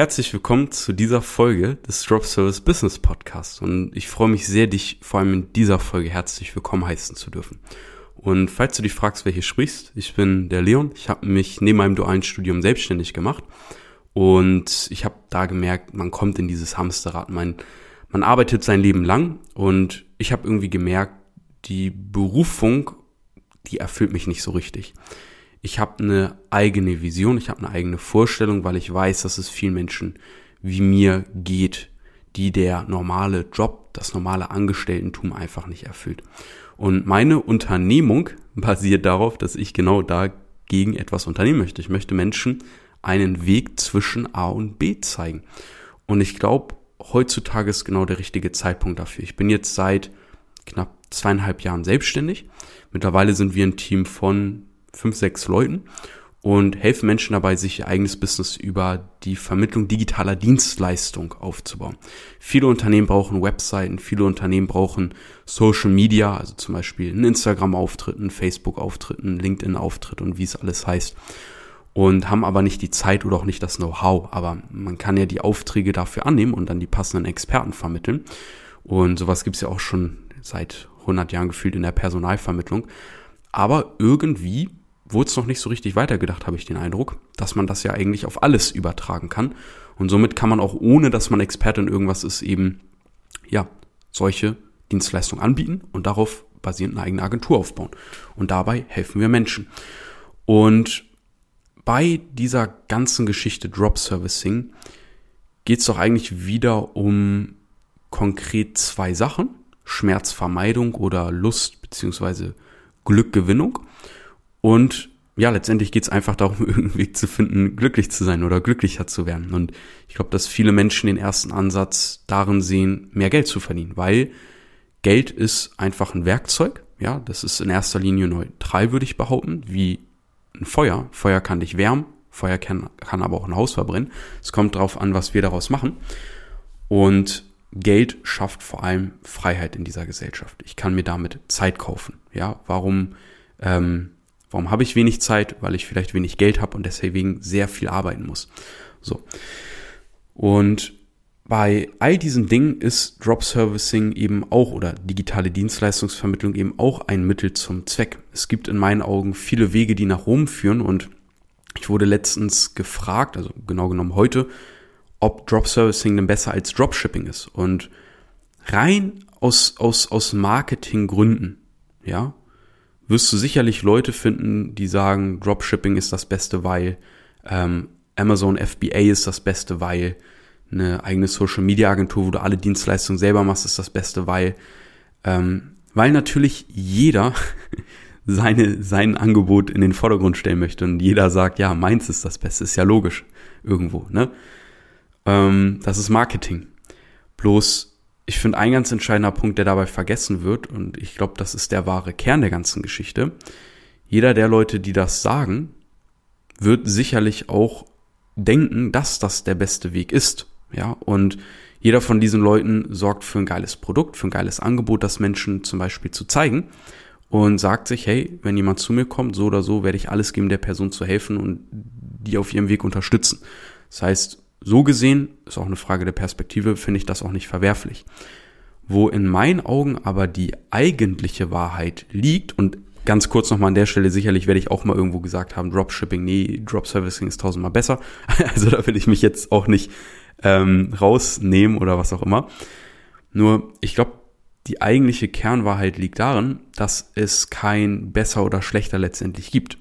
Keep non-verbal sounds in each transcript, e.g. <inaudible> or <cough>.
Herzlich willkommen zu dieser Folge des Drop Service Business Podcast und ich freue mich sehr, dich vor allem in dieser Folge herzlich willkommen heißen zu dürfen. Und falls du dich fragst, wer hier sprichst, ich bin der Leon. Ich habe mich neben meinem dualen Studium selbstständig gemacht und ich habe da gemerkt, man kommt in dieses Hamsterrad. Man, man arbeitet sein Leben lang und ich habe irgendwie gemerkt, die Berufung, die erfüllt mich nicht so richtig. Ich habe eine eigene Vision, ich habe eine eigene Vorstellung, weil ich weiß, dass es vielen Menschen wie mir geht, die der normale Job, das normale Angestelltentum einfach nicht erfüllt. Und meine Unternehmung <laughs> basiert darauf, dass ich genau dagegen etwas unternehmen möchte. Ich möchte Menschen einen Weg zwischen A und B zeigen. Und ich glaube, heutzutage ist genau der richtige Zeitpunkt dafür. Ich bin jetzt seit knapp zweieinhalb Jahren selbstständig. Mittlerweile sind wir ein Team von fünf, sechs Leuten und helfen Menschen dabei, sich ihr eigenes Business über die Vermittlung digitaler Dienstleistung aufzubauen. Viele Unternehmen brauchen Webseiten, viele Unternehmen brauchen Social Media, also zum Beispiel einen Instagram-Auftritt, einen Facebook-Auftritt, einen LinkedIn-Auftritt und wie es alles heißt. Und haben aber nicht die Zeit oder auch nicht das Know-how. Aber man kann ja die Aufträge dafür annehmen und dann die passenden Experten vermitteln. Und sowas gibt's ja auch schon seit 100 Jahren gefühlt in der Personalvermittlung. Aber irgendwie wurde es noch nicht so richtig weitergedacht, habe ich den Eindruck, dass man das ja eigentlich auf alles übertragen kann. Und somit kann man auch, ohne dass man Experte in irgendwas ist, eben, ja, solche Dienstleistungen anbieten und darauf basierend eine eigene Agentur aufbauen. Und dabei helfen wir Menschen. Und bei dieser ganzen Geschichte Drop Servicing geht es doch eigentlich wieder um konkret zwei Sachen. Schmerzvermeidung oder Lust beziehungsweise Glückgewinnung. Und ja, letztendlich geht es einfach darum, <laughs> irgendeinen Weg zu finden, glücklich zu sein oder glücklicher zu werden. Und ich glaube, dass viele Menschen den ersten Ansatz darin sehen, mehr Geld zu verdienen, weil Geld ist einfach ein Werkzeug. Ja, das ist in erster Linie neutral, würde ich behaupten, wie ein Feuer. Feuer kann dich wärmen, Feuer kann, kann aber auch ein Haus verbrennen. Es kommt darauf an, was wir daraus machen. Und Geld schafft vor allem Freiheit in dieser Gesellschaft. Ich kann mir damit Zeit kaufen. Ja, warum ähm, Warum habe ich wenig Zeit? Weil ich vielleicht wenig Geld habe und deswegen sehr viel arbeiten muss. So. Und bei all diesen Dingen ist Drop Servicing eben auch oder digitale Dienstleistungsvermittlung eben auch ein Mittel zum Zweck. Es gibt in meinen Augen viele Wege, die nach Rom führen und ich wurde letztens gefragt, also genau genommen heute, ob Drop Servicing denn besser als Dropshipping ist. Und rein aus, aus, aus Marketinggründen, ja, wirst du sicherlich Leute finden, die sagen, Dropshipping ist das Beste, weil ähm, Amazon FBA ist das Beste, weil eine eigene Social Media Agentur, wo du alle Dienstleistungen selber machst, ist das Beste, weil ähm, weil natürlich jeder <laughs> seine sein Angebot in den Vordergrund stellen möchte und jeder sagt, ja, meins ist das Beste, ist ja logisch irgendwo, ne? Ähm, das ist Marketing. Bloß ich finde, ein ganz entscheidender Punkt, der dabei vergessen wird, und ich glaube, das ist der wahre Kern der ganzen Geschichte, jeder der Leute, die das sagen, wird sicherlich auch denken, dass das der beste Weg ist. Ja, und jeder von diesen Leuten sorgt für ein geiles Produkt, für ein geiles Angebot, das Menschen zum Beispiel zu zeigen und sagt sich, hey, wenn jemand zu mir kommt, so oder so, werde ich alles geben, der Person zu helfen und die auf ihrem Weg unterstützen. Das heißt, so gesehen, ist auch eine Frage der Perspektive, finde ich das auch nicht verwerflich. Wo in meinen Augen aber die eigentliche Wahrheit liegt und ganz kurz nochmal an der Stelle, sicherlich werde ich auch mal irgendwo gesagt haben, Dropshipping, nee, Dropservicing ist tausendmal besser. <laughs> Also da will ich mich jetzt auch nicht ähm, rausnehmen oder was auch immer. Nur, ich glaube, die eigentliche Kernwahrheit liegt darin, dass es kein besser oder schlechter letztendlich gibt.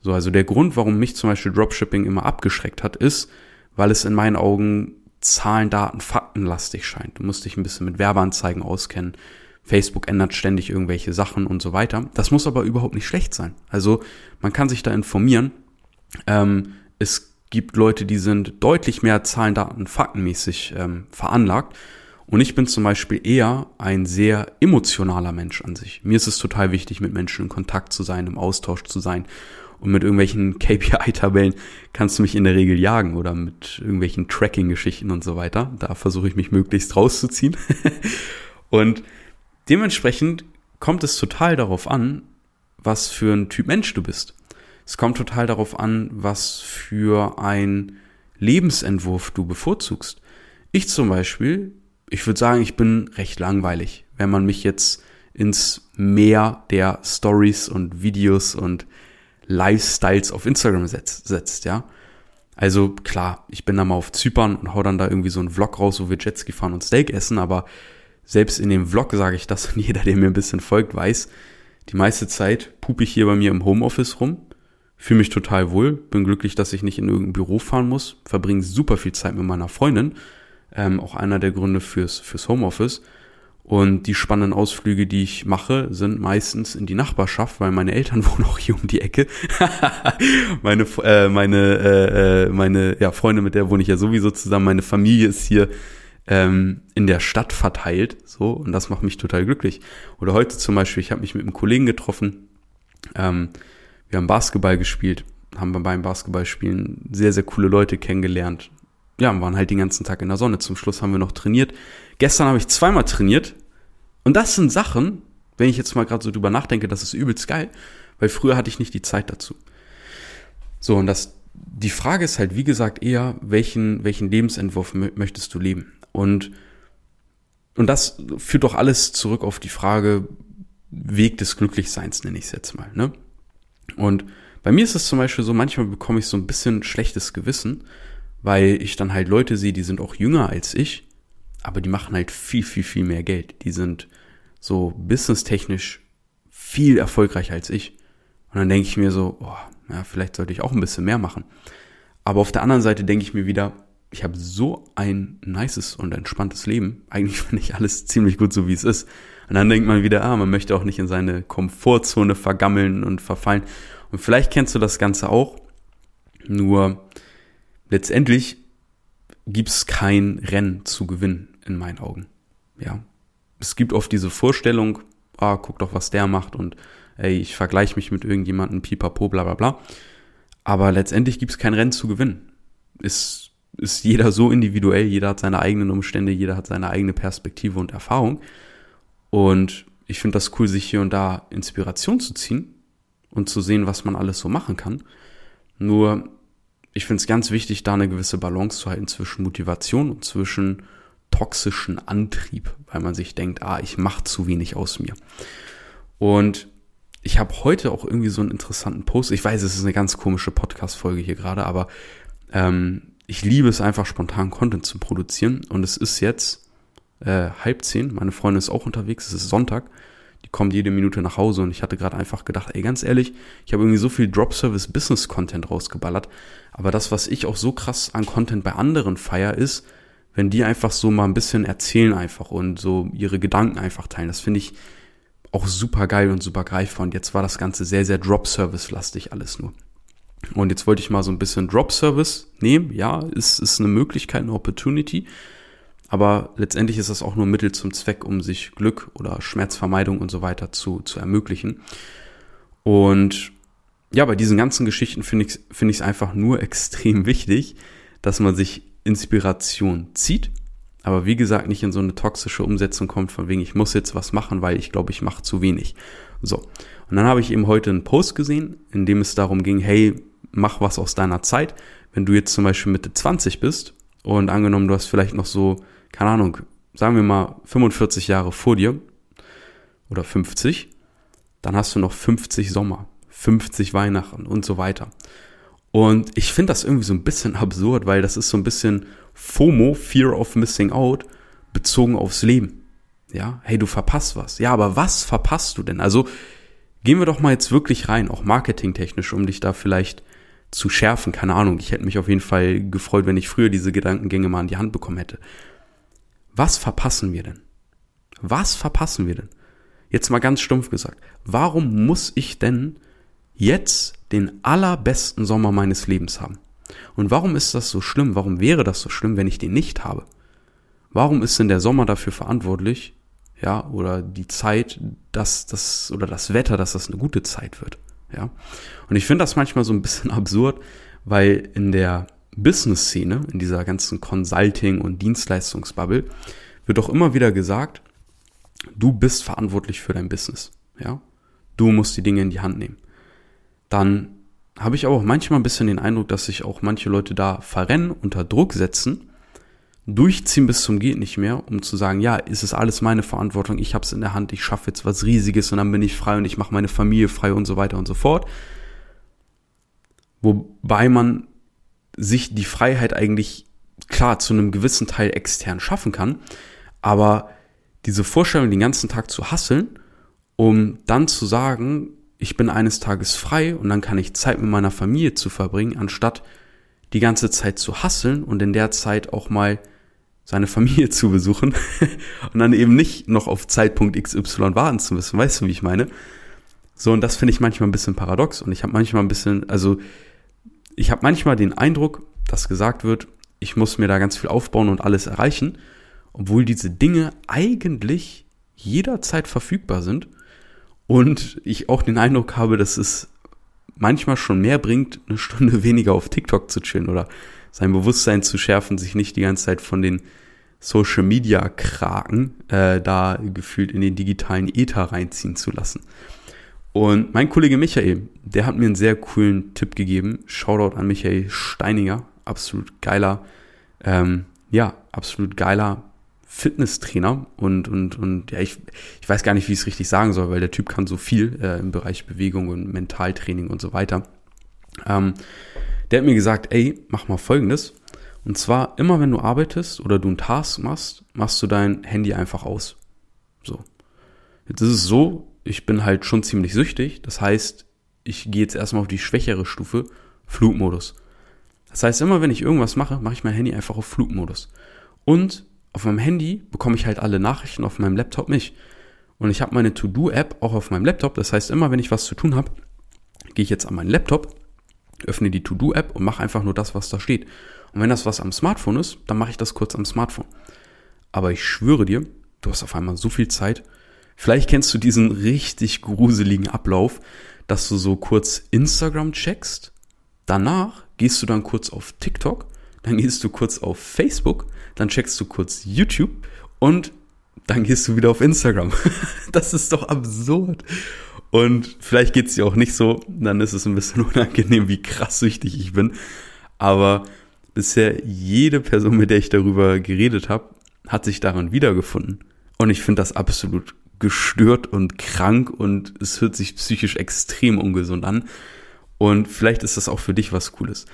So, also der Grund, warum mich zum Beispiel Dropshipping immer abgeschreckt hat, ist, weil es in meinen Augen Zahlen, Daten, Faktenlastig scheint. Du musst dich ein bisschen mit Werbeanzeigen auskennen. Facebook ändert ständig irgendwelche Sachen und so weiter. Das muss aber überhaupt nicht schlecht sein. Also man kann sich da informieren. Ähm, es gibt Leute, die sind deutlich mehr Zahlen, Daten, Faktenmäßig ähm, veranlagt. Und ich bin zum Beispiel eher ein sehr emotionaler Mensch an sich. Mir ist es total wichtig, mit Menschen in Kontakt zu sein, im Austausch zu sein. Und mit irgendwelchen <laughs> KPI-Tabellen kannst du mich in der Regel jagen oder mit irgendwelchen Tracking-Geschichten und so weiter. Da versuche ich mich möglichst rauszuziehen. <laughs> und dementsprechend kommt es total darauf an, was für ein Typ Mensch du bist. Es kommt total darauf an, was für ein Lebensentwurf du bevorzugst. Ich zum Beispiel, ich würde sagen, ich bin recht langweilig, wenn man mich jetzt ins Meer der Stories und Videos und Lifestyles auf Instagram setzt, setzt, ja. Also klar, ich bin da mal auf Zypern und hau dann da irgendwie so einen Vlog raus, wo wir Jetski fahren und Steak essen, aber selbst in dem Vlog sage ich das <laughs> und jeder, der mir ein bisschen folgt, weiß, die meiste Zeit pupe ich hier bei mir im Homeoffice rum, fühle mich total wohl, bin glücklich, dass ich nicht in irgendein Büro fahren muss, verbringe super viel Zeit mit meiner Freundin, ähm, auch einer der Gründe fürs, fürs Homeoffice und die spannenden Ausflüge, die ich mache, sind meistens in die Nachbarschaft, weil meine Eltern <laughs> wohnen auch hier um die Ecke. <laughs> meine äh, meine äh, äh, meine ja, Freunde, mit der wohne ich ja sowieso zusammen. Meine Familie ist hier ähm, in der Stadt verteilt, so und das macht mich total glücklich. Oder heute zum Beispiel, ich habe mich mit einem Kollegen getroffen. Ähm, wir haben Basketball gespielt, haben beim Basketballspielen sehr sehr coole Leute kennengelernt ja, waren halt den ganzen Tag in der Sonne. Zum Schluss haben wir noch trainiert. Gestern habe ich zweimal trainiert. Und das sind Sachen, wenn ich jetzt mal gerade so drüber nachdenke, das ist übelst geil, weil früher hatte ich nicht die Zeit dazu. So, und das, die Frage ist halt, wie gesagt, eher, welchen, welchen Lebensentwurf möchtest du leben? Und, und das führt doch alles zurück auf die Frage, Weg des Glücklichseins, nenne ich es jetzt mal, ne? Und bei mir ist es zum Beispiel so, manchmal bekomme ich so ein bisschen schlechtes Gewissen, weil ich dann halt Leute sehe, die sind auch jünger als ich, aber die machen halt viel, viel, viel mehr Geld. Die sind so businesstechnisch viel erfolgreicher als ich. Und dann denke ich mir so, oh, ja, vielleicht sollte ich auch ein bisschen mehr machen. Aber auf der anderen Seite denke ich mir wieder, ich habe so ein nices und entspanntes Leben. Eigentlich <laughs> finde ich alles ziemlich gut, so wie es ist. Und dann denkt man wieder, ah, man möchte auch nicht in seine Komfortzone vergammeln und verfallen. Und vielleicht kennst du das Ganze auch. Nur letztendlich gibt's kein Rennen zu gewinnen in meinen Augen. Ja, es gibt oft diese Vorstellung, ah, guck doch, was der macht und ey, ich vergleiche mich mit irgendjemandem, pipapo, bla bla bla. Aber letztendlich gibt's kein Rennen zu gewinnen. Ist, ist jeder so individuell, jeder hat seine eigenen Umstände, jeder hat seine eigene Perspektive und Erfahrung. Und ich finde das cool, sich hier und da Inspiration zu ziehen und zu sehen, was man alles so machen kann. Nur ich finde es ganz wichtig, da eine gewisse Balance zu halten zwischen Motivation und zwischen toxischen Antrieb, weil man sich denkt, ah, ich mache zu wenig aus mir. Und ich habe heute auch irgendwie so einen interessanten Post. Ich weiß, es ist eine ganz komische Podcast-Folge hier gerade, aber ähm, ich liebe es einfach spontan Content zu produzieren. Und es ist jetzt äh, halb zehn. Meine Freundin ist auch unterwegs. Es ist Sonntag die kommt jede Minute nach Hause und ich hatte gerade einfach gedacht, ey, ganz ehrlich, ich habe irgendwie so viel Drop-Service-Business-Content rausgeballert, aber das, was ich auch so krass an Content bei anderen feier, ist, wenn die einfach so mal ein bisschen erzählen einfach und so ihre Gedanken einfach teilen. Das finde ich auch super geil und super greifbar. Und jetzt war das Ganze sehr, sehr Drop-Service-lastig alles nur. Und jetzt wollte ich mal so ein bisschen Drop-Service nehmen. Ja, ist, ist eine Möglichkeit, eine Opportunity. Aber letztendlich ist das auch nur Mittel zum Zweck, um sich Glück oder Schmerzvermeidung und so weiter zu, zu ermöglichen. Und ja, bei diesen ganzen Geschichten finde ich es finde ich einfach nur <laughs> extrem wichtig, dass man sich Inspiration zieht, aber wie gesagt nicht in so eine toxische Umsetzung kommt, von wegen ich muss jetzt was machen, weil ich glaube, ich mache zu wenig. So. Und dann habe ich eben heute einen Post gesehen, in dem es darum ging, hey, mach was aus deiner Zeit. Wenn du jetzt zum Beispiel Mitte 20 bist und angenommen, du hast vielleicht noch so keine Ahnung, sagen wir mal 45 Jahre vor dir oder 50, dann hast du noch 50 Sommer, 50 Weihnachten und so weiter. Und ich finde das irgendwie so ein bisschen <laughs> absurd, weil das ist so ein bisschen FOMO, Fear of Missing Out, bezogen aufs Leben. Ja, hey, du verpasst was. Ja, aber was verpasst du denn? Also gehen wir doch mal jetzt wirklich rein, auch marketingtechnisch, um dich da vielleicht zu schärfen. Keine Ahnung, ich hätte mich auf jeden Fall gefreut, wenn ich früher diese Gedankengänge mal in die Hand bekommen hätte. Was verpassen wir denn? Was verpassen wir denn? Jetzt mal ganz stumpf gesagt. Warum muss ich denn jetzt den allerbesten Sommer meines Lebens haben? Und warum ist das so schlimm? Warum wäre das so schlimm, wenn ich den nicht habe? Warum ist denn der Sommer dafür verantwortlich, ja, oder die Zeit, dass das, oder das Wetter, dass das eine gute Zeit wird, ja? Und ich finde das manchmal so ein bisschen <laughs> absurd, weil in der Business-Szene, in dieser ganzen Consulting- und Dienstleistungsbubble, wird auch immer wieder gesagt, du bist verantwortlich für dein Business. Ja? Du musst die Dinge in die Hand nehmen. Dann habe ich aber auch manchmal ein bisschen den Eindruck, dass sich auch manche Leute da verrennen, unter Druck setzen, durchziehen bis zum geht nicht mehr, um zu sagen, ja, ist es alles meine Verantwortung, ich habe es in der Hand, ich schaffe jetzt was Riesiges und dann bin ich frei und ich mache meine Familie frei und so weiter und so fort. Wobei man sich die Freiheit eigentlich klar zu einem gewissen Teil extern schaffen kann, aber diese Vorstellung, den ganzen Tag zu hasseln, um dann zu sagen, ich bin eines Tages frei und dann kann ich Zeit mit meiner Familie zu verbringen, anstatt die ganze Zeit zu hasseln und in der Zeit auch mal seine <laughs> Familie zu besuchen <laughs> und dann eben nicht noch auf Zeitpunkt XY warten zu müssen. Weißt du, wie ich meine? So, und das finde ich manchmal ein bisschen paradox und ich habe manchmal ein bisschen, also ich habe manchmal den Eindruck, dass gesagt wird, ich muss mir da ganz viel aufbauen und alles erreichen, obwohl diese Dinge eigentlich jederzeit verfügbar sind und ich auch den Eindruck habe, dass es manchmal schon mehr bringt, eine Stunde <laughs> weniger auf TikTok zu chillen oder sein Bewusstsein zu schärfen, sich nicht die ganze Zeit von den Social Media Kraken äh, da gefühlt in den digitalen Ether reinziehen zu lassen. Und mein Kollege Michael, der hat mir einen sehr coolen Tipp gegeben. Shoutout an Michael Steininger, absolut geiler, ähm, ja, absolut geiler Fitnesstrainer und, und, und ja, ich, ich weiß gar nicht, wie ich es richtig sagen soll, weil der Typ kann so viel äh, im Bereich Bewegung und Mentaltraining und so weiter. Ähm, der hat mir gesagt, ey, mach mal folgendes. Und zwar, immer wenn du arbeitest oder du einen Task machst, machst du dein Handy einfach aus. So. Jetzt ist es so, ich bin halt schon ziemlich süchtig. Das heißt, ich gehe jetzt erstmal auf die schwächere Stufe, Flugmodus. Das heißt, immer wenn ich irgendwas mache, mache ich mein Handy einfach auf Flugmodus. Und auf meinem Handy bekomme ich halt alle Nachrichten, auf meinem Laptop nicht. Und ich habe meine To-Do-App auch auf meinem Laptop. Das heißt, immer wenn ich was zu tun habe, gehe ich jetzt an meinen Laptop, öffne die To-Do-App und mache einfach nur das, was da steht. Und wenn das was am Smartphone ist, dann mache ich das kurz am Smartphone. Aber ich schwöre dir, du hast auf einmal so viel Zeit. Vielleicht kennst du diesen richtig gruseligen Ablauf, dass du so kurz Instagram checkst. Danach gehst du dann kurz auf TikTok dann gehst du kurz auf Facebook, dann checkst du kurz YouTube und dann gehst du wieder auf Instagram. <laughs> das ist doch absurd. Und vielleicht geht's dir auch nicht so, dann ist es ein bisschen <laughs> unangenehm, wie krass süchtig ich bin. Aber bisher jede Person, mit der ich darüber geredet habe, hat sich daran wiedergefunden. Und ich finde das absolut gestört und krank und es hört sich psychisch extrem ungesund an. Und vielleicht ist das auch für dich was Cooles.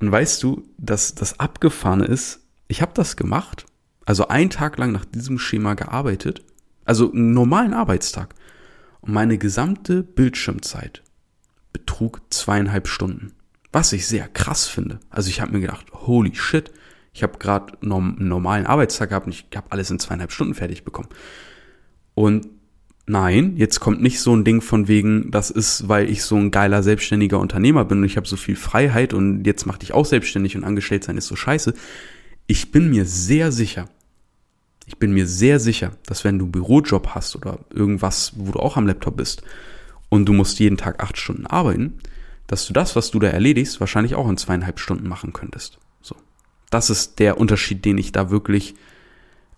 Und weißt du, dass das Abgefahrene ist, ich habe das gemacht, also einen Tag lang nach diesem Schema gearbeitet, also einen normalen Arbeitstag. Und meine gesamte Bildschirmzeit betrug zweieinhalb Stunden. Was ich sehr krass finde. Also ich habe mir gedacht, holy shit, ich habe gerade einen normalen Arbeitstag gehabt und ich habe alles in zweieinhalb Stunden fertig bekommen. Und Nein, jetzt kommt nicht so ein Ding von wegen, das ist, weil ich so ein geiler selbstständiger Unternehmer bin und ich habe so viel Freiheit und jetzt mach dich auch selbstständig und angestellt sein ist so scheiße. Ich bin mir sehr sicher, ich bin mir sehr sicher, dass wenn du einen Bürojob hast oder irgendwas, wo du auch am Laptop bist und du musst jeden Tag acht Stunden arbeiten, dass du das, was du da erledigst, wahrscheinlich auch in zweieinhalb Stunden machen könntest. So. Das ist der Unterschied, den ich da wirklich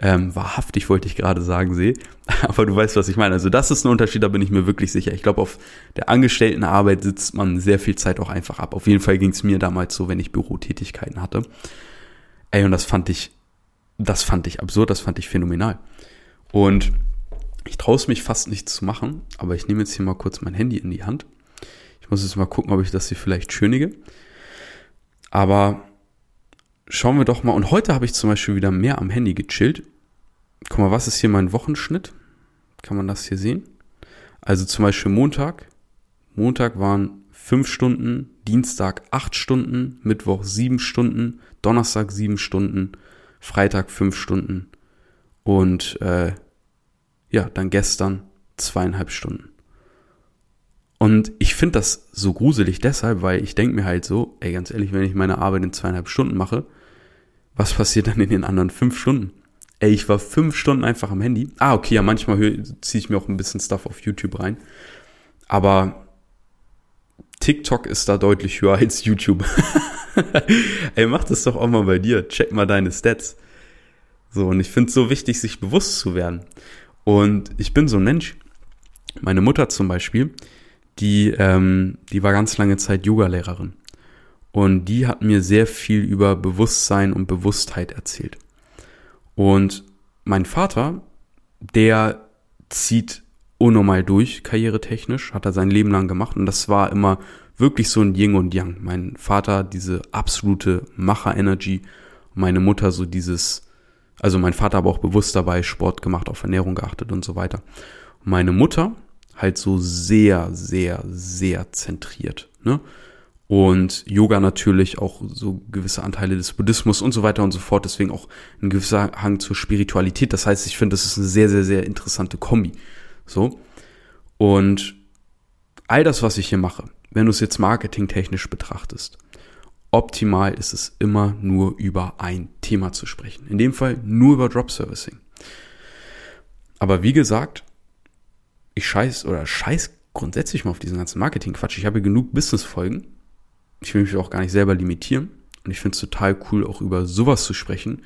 ähm, wahrhaftig wollte ich gerade sagen, sehe. <laughs> Aber du weißt, was ich meine. Also das ist ein Unterschied, da bin ich mir wirklich sicher. Ich glaube, auf der Angestelltenarbeit sitzt man sehr viel Zeit auch einfach ab. Auf jeden Fall ging es mir damals so, wenn ich Bürotätigkeiten hatte. Ey, und das fand ich, das fand ich absurd, das fand ich phänomenal. Und ich traue es mich fast nicht zu machen, aber ich nehme jetzt hier mal kurz mein Handy in die Hand. Ich muss jetzt mal gucken, ob ich das hier vielleicht schönige. Aber schauen wir doch mal. Und heute habe ich zum Beispiel wieder mehr am Handy gechillt. Guck mal, was ist hier mein Wochenschnitt? Kann man das hier sehen? Also zum Beispiel Montag. Montag waren fünf Stunden, Dienstag acht Stunden, Mittwoch sieben Stunden, Donnerstag sieben Stunden, Freitag fünf Stunden und äh, ja, dann gestern zweieinhalb Stunden. Und ich finde das so gruselig deshalb, weil ich denke mir halt so, ey, ganz ehrlich, wenn ich meine Arbeit in zweieinhalb Stunden mache, was passiert dann in den anderen fünf Stunden? Ey, ich war fünf Stunden einfach am Handy. Ah, okay, ja, manchmal ziehe ich mir auch ein bisschen Stuff auf YouTube rein. Aber TikTok ist da deutlich höher als YouTube. <laughs> Ey, mach das doch auch mal bei dir. Check mal deine Stats. So, und ich finde es so wichtig, sich bewusst zu werden. Und ich bin so ein Mensch. Meine Mutter zum Beispiel, die, ähm, die war ganz lange Zeit Yogalehrerin. Und die hat mir sehr viel über Bewusstsein und Bewusstheit erzählt. Und mein Vater, der zieht unnormal durch, karrieretechnisch, hat er sein Leben lang gemacht. Und das war immer wirklich so ein Yin und Yang. Mein Vater diese absolute Macher-Energy, meine Mutter so dieses, also mein Vater aber auch bewusst dabei Sport gemacht, auf Ernährung geachtet und so weiter. Meine Mutter halt so sehr, sehr, sehr zentriert. Ne? Und Yoga natürlich auch so gewisse Anteile des Buddhismus und so weiter und so fort. Deswegen auch ein gewisser Hang zur Spiritualität. Das heißt, ich finde, das ist eine sehr, sehr, sehr interessante Kombi. So. Und all das, was ich hier mache, wenn du es jetzt marketingtechnisch betrachtest, optimal ist es immer nur über ein Thema zu sprechen. In dem Fall nur über Drop Servicing. Aber wie gesagt, ich scheiß oder scheiß grundsätzlich mal auf diesen ganzen Marketing-Quatsch. Ich habe genug Business-Folgen. Ich will mich auch gar nicht selber limitieren. Und ich finde es total cool, auch über sowas zu sprechen.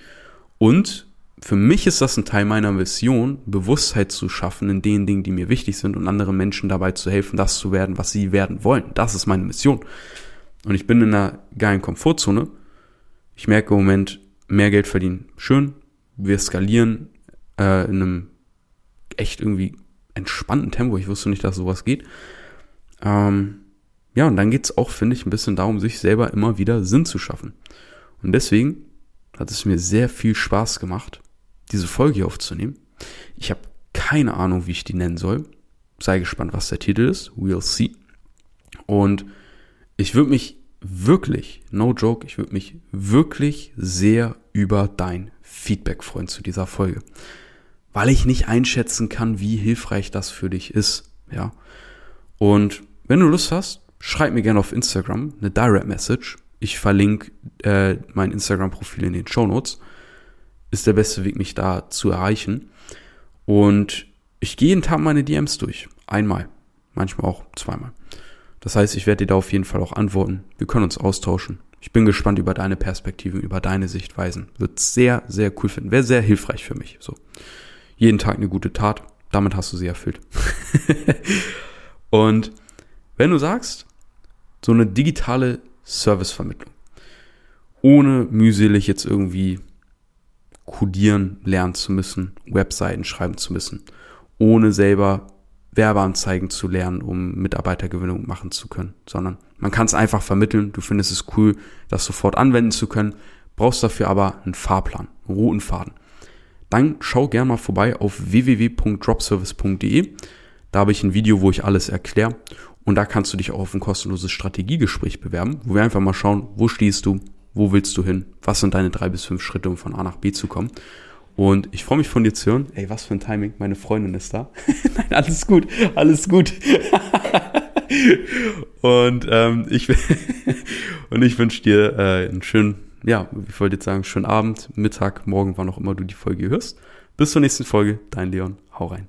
Und für mich ist das ein Teil meiner Vision, Bewusstheit zu schaffen in den Dingen, die mir wichtig sind und anderen Menschen dabei zu helfen, das zu werden, was sie werden wollen. Das ist meine Mission. Und ich bin in einer geilen Komfortzone. Ich merke im Moment, mehr Geld verdienen, schön. Wir skalieren äh, in einem echt irgendwie entspannten Tempo. Ich wusste nicht, dass sowas geht. Ähm, ja, und dann geht's auch, finde ich, ein bisschen darum, sich selber immer wieder Sinn zu schaffen. Und deswegen hat es mir sehr viel Spaß gemacht, diese Folge hier aufzunehmen. Ich habe keine Ahnung, wie ich die nennen soll. Sei gespannt, was der Titel ist. We'll see. Und ich würde mich wirklich, no joke, ich würde mich wirklich sehr über dein Feedback freuen zu dieser Folge. Weil ich nicht einschätzen kann, wie hilfreich das für dich ist. Ja. Und wenn du Lust hast, schreib mir gerne auf Instagram eine Direct Message. Ich verlinke äh, mein Instagram-Profil in den Show Notes ist der beste Weg, mich da zu erreichen. Und ich gehe jeden Tag meine DMs durch. Einmal. Manchmal auch zweimal. Das heißt, ich werde dir da auf jeden Fall auch antworten. Wir können uns austauschen. Ich bin gespannt über deine Perspektiven, über deine Sichtweisen. Wird sehr, sehr cool finden. Wäre sehr hilfreich für mich. So. Jeden Tag eine gute Tat. Damit hast du sie erfüllt. <laughs> Und wenn du sagst, so eine digitale Servicevermittlung, ohne mühselig jetzt irgendwie codieren lernen zu müssen, Webseiten schreiben zu müssen, ohne selber Werbeanzeigen zu lernen, um Mitarbeitergewinnung machen zu können, sondern man kann es einfach vermitteln, du findest es cool, das sofort anwenden zu können, brauchst dafür aber einen Fahrplan, einen roten Faden. Dann schau gerne mal vorbei auf www.dropservice.de. Da habe ich ein Video, wo ich alles erkläre und da kannst du dich auch auf ein kostenloses Strategiegespräch bewerben, wo wir einfach mal schauen, wo stehst du, wo willst du hin? Was sind deine drei bis fünf Schritte, um von A nach B zu kommen? Und ich freue mich von dir zu hören. Ey, was für ein Timing. Meine Freundin ist da. <laughs> Nein, alles gut. Alles gut. <laughs> und ähm, ich <laughs> und ich wünsche dir äh, einen schönen, ja, ich wollte jetzt sagen, schönen Abend, Mittag, morgen, wann auch immer du die Folge hörst. Bis zur nächsten Folge. Dein Leon. Hau rein.